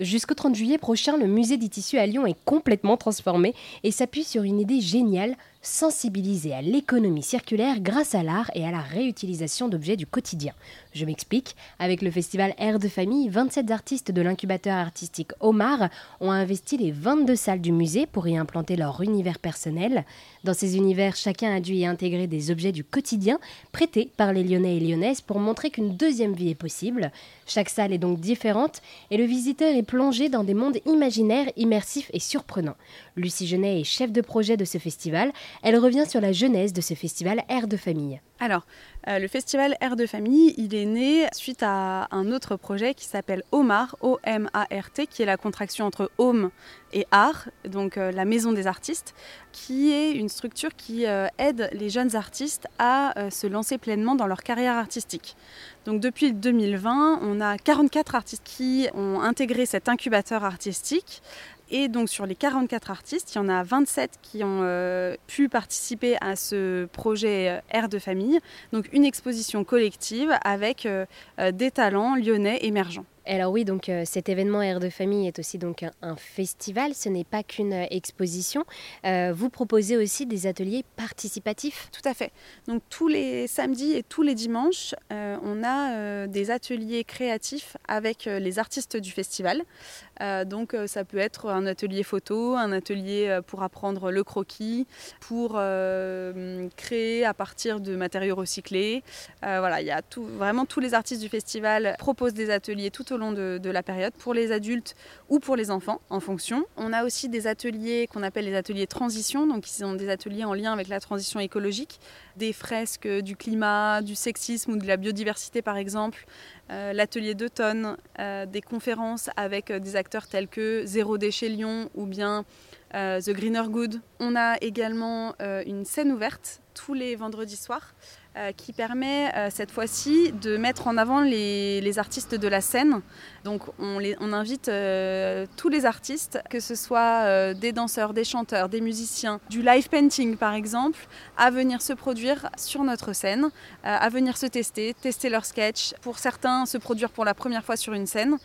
Jusqu'au 30 juillet prochain, le musée des tissus à Lyon est complètement transformé et s'appuie sur une idée géniale, sensibiliser à l'économie circulaire grâce à l'art et à la réutilisation d'objets du quotidien. Je m'explique, avec le festival Air de famille, 27 artistes de l'incubateur artistique Omar ont investi les 22 salles du musée pour y implanter leur univers personnel. Dans ces univers, chacun a dû y intégrer des objets du quotidien prêtés par les Lyonnais et Lyonnaises pour montrer qu'une deuxième vie est possible. Chaque salle est donc différente et le visiteur est plongé dans des mondes imaginaires, immersifs et surprenants. Lucie Genet est chef de projet de ce festival. Elle revient sur la genèse de ce festival Air de famille. Alors, euh, le festival Air de famille, il est né suite à un autre projet qui s'appelle OMAR, O-M-A-R-T, qui est la contraction entre Home et Art, donc euh, la maison des artistes, qui est une structure qui euh, aide les jeunes artistes à se lancer pleinement dans leur carrière artistique. Donc depuis 2020, on a 44 artistes qui ont intégré cet incubateur artistique et donc sur les 44 artistes, il y en a 27 qui ont euh, pu participer à ce projet euh, Air de famille, donc une exposition collective avec euh, des talents lyonnais émergents. Alors oui, donc euh, cet événement Air de famille est aussi donc un, festival, ce n'est pas qu'une euh, exposition. Euh, vous proposez aussi des ateliers participatifs? Tout à fait. Donc tous les samedis et tous les dimanches, on a des ateliers créatifs avec les artistes du festival. donc ça peut être un atelier photo, un atelier pour apprendre le croquis, pour créer à partir de matériaux recyclés. voilà, il y a vraiment tous les artistes du festival proposent des ateliers tout au long de, la période, pour les adultes ou pour les enfants, en fonction. On a aussi des ateliers qu'on appelle les ateliers transition, donc qui sont des ateliers en lien avec la transition écologique, des fresques du climat, du sexisme ou de la biodiversité par exemple, euh, l'atelier d'automne, euh, des conférences avec euh, des acteurs tels que Zéro déchet Lyon ou bien The Greener Good. On a également une scène ouverte tous les vendredis soirs euh, qui permet euh, cette fois-ci de mettre en avant les, artistes de la scène. Donc on, on invite euh, tous les artistes, que ce soit des danseurs, des chanteurs, des musiciens, du live painting par exemple, à venir se produire sur notre scène, à venir se tester, tester leur sketch. Pour certains, se produire pour la première fois sur une scène.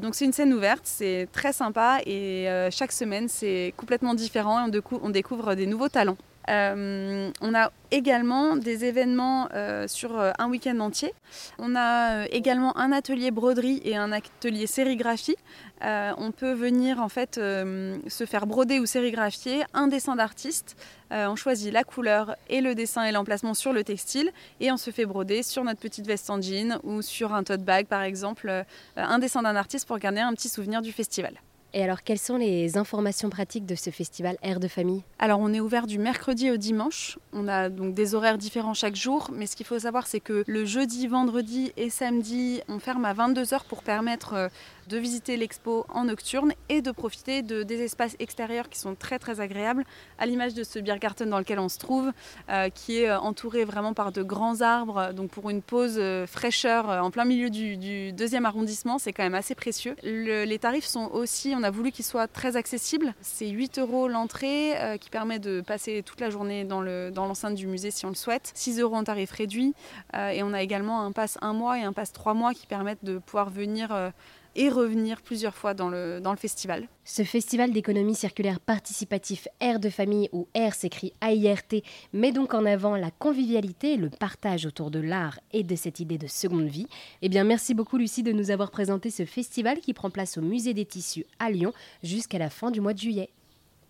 donc c'est une scène ouverte, c'est très sympa et chaque semaine c'est complètement différent et on découvre des nouveaux talents. Euh, on a également des événements euh, sur euh, un week-end entier. On a également un atelier broderie et un atelier sérigraphie. on peut venir en fait se faire broder ou sérigraphier un dessin d'artiste. on choisit la couleur et le dessin et l'emplacement sur le textile et on se fait broder sur notre petite veste en jean ou sur un tote bag par exemple un dessin d'un artiste pour garder un petit souvenir du festival. Et alors, quelles sont les informations pratiques de ce festival Air de famille? Alors, on est ouvert du mercredi au dimanche. On a donc des horaires différents chaque jour, mais ce qu'il faut savoir, c'est que le jeudi, vendredi et samedi, on ferme à 22h pour permettre euh, de visiter l'expo en nocturne et de profiter de, des espaces extérieurs qui sont très très agréables, à l'image de ce Biergarten dans lequel on se trouve, euh, qui est euh, entouré vraiment par de grands arbres. Donc, pour une pause fraîcheur en plein milieu du, deuxième arrondissement, c'est quand même assez précieux. les tarifs sont aussi, on a voulu qu'il soit très accessible. C'est 8 euros l'entrée euh, qui permet de passer toute la journée dans l'enceinte du musée si on le souhaite. 6 euros en tarif réduit. Euh, et on a également un pass 1 mois et un pass 3 mois qui permettent de pouvoir venir euh, et revenir plusieurs fois dans le, festival. Ce festival d'économie circulaire participatif Air de famille ou Air s'écrit AIRT met donc en avant la convivialité le partage autour de l'art et de cette idée de seconde vie. Eh bien merci beaucoup Lucie de nous avoir présenté ce festival qui prend place au musée des tissus à Lyon jusqu'à la fin du mois de juillet.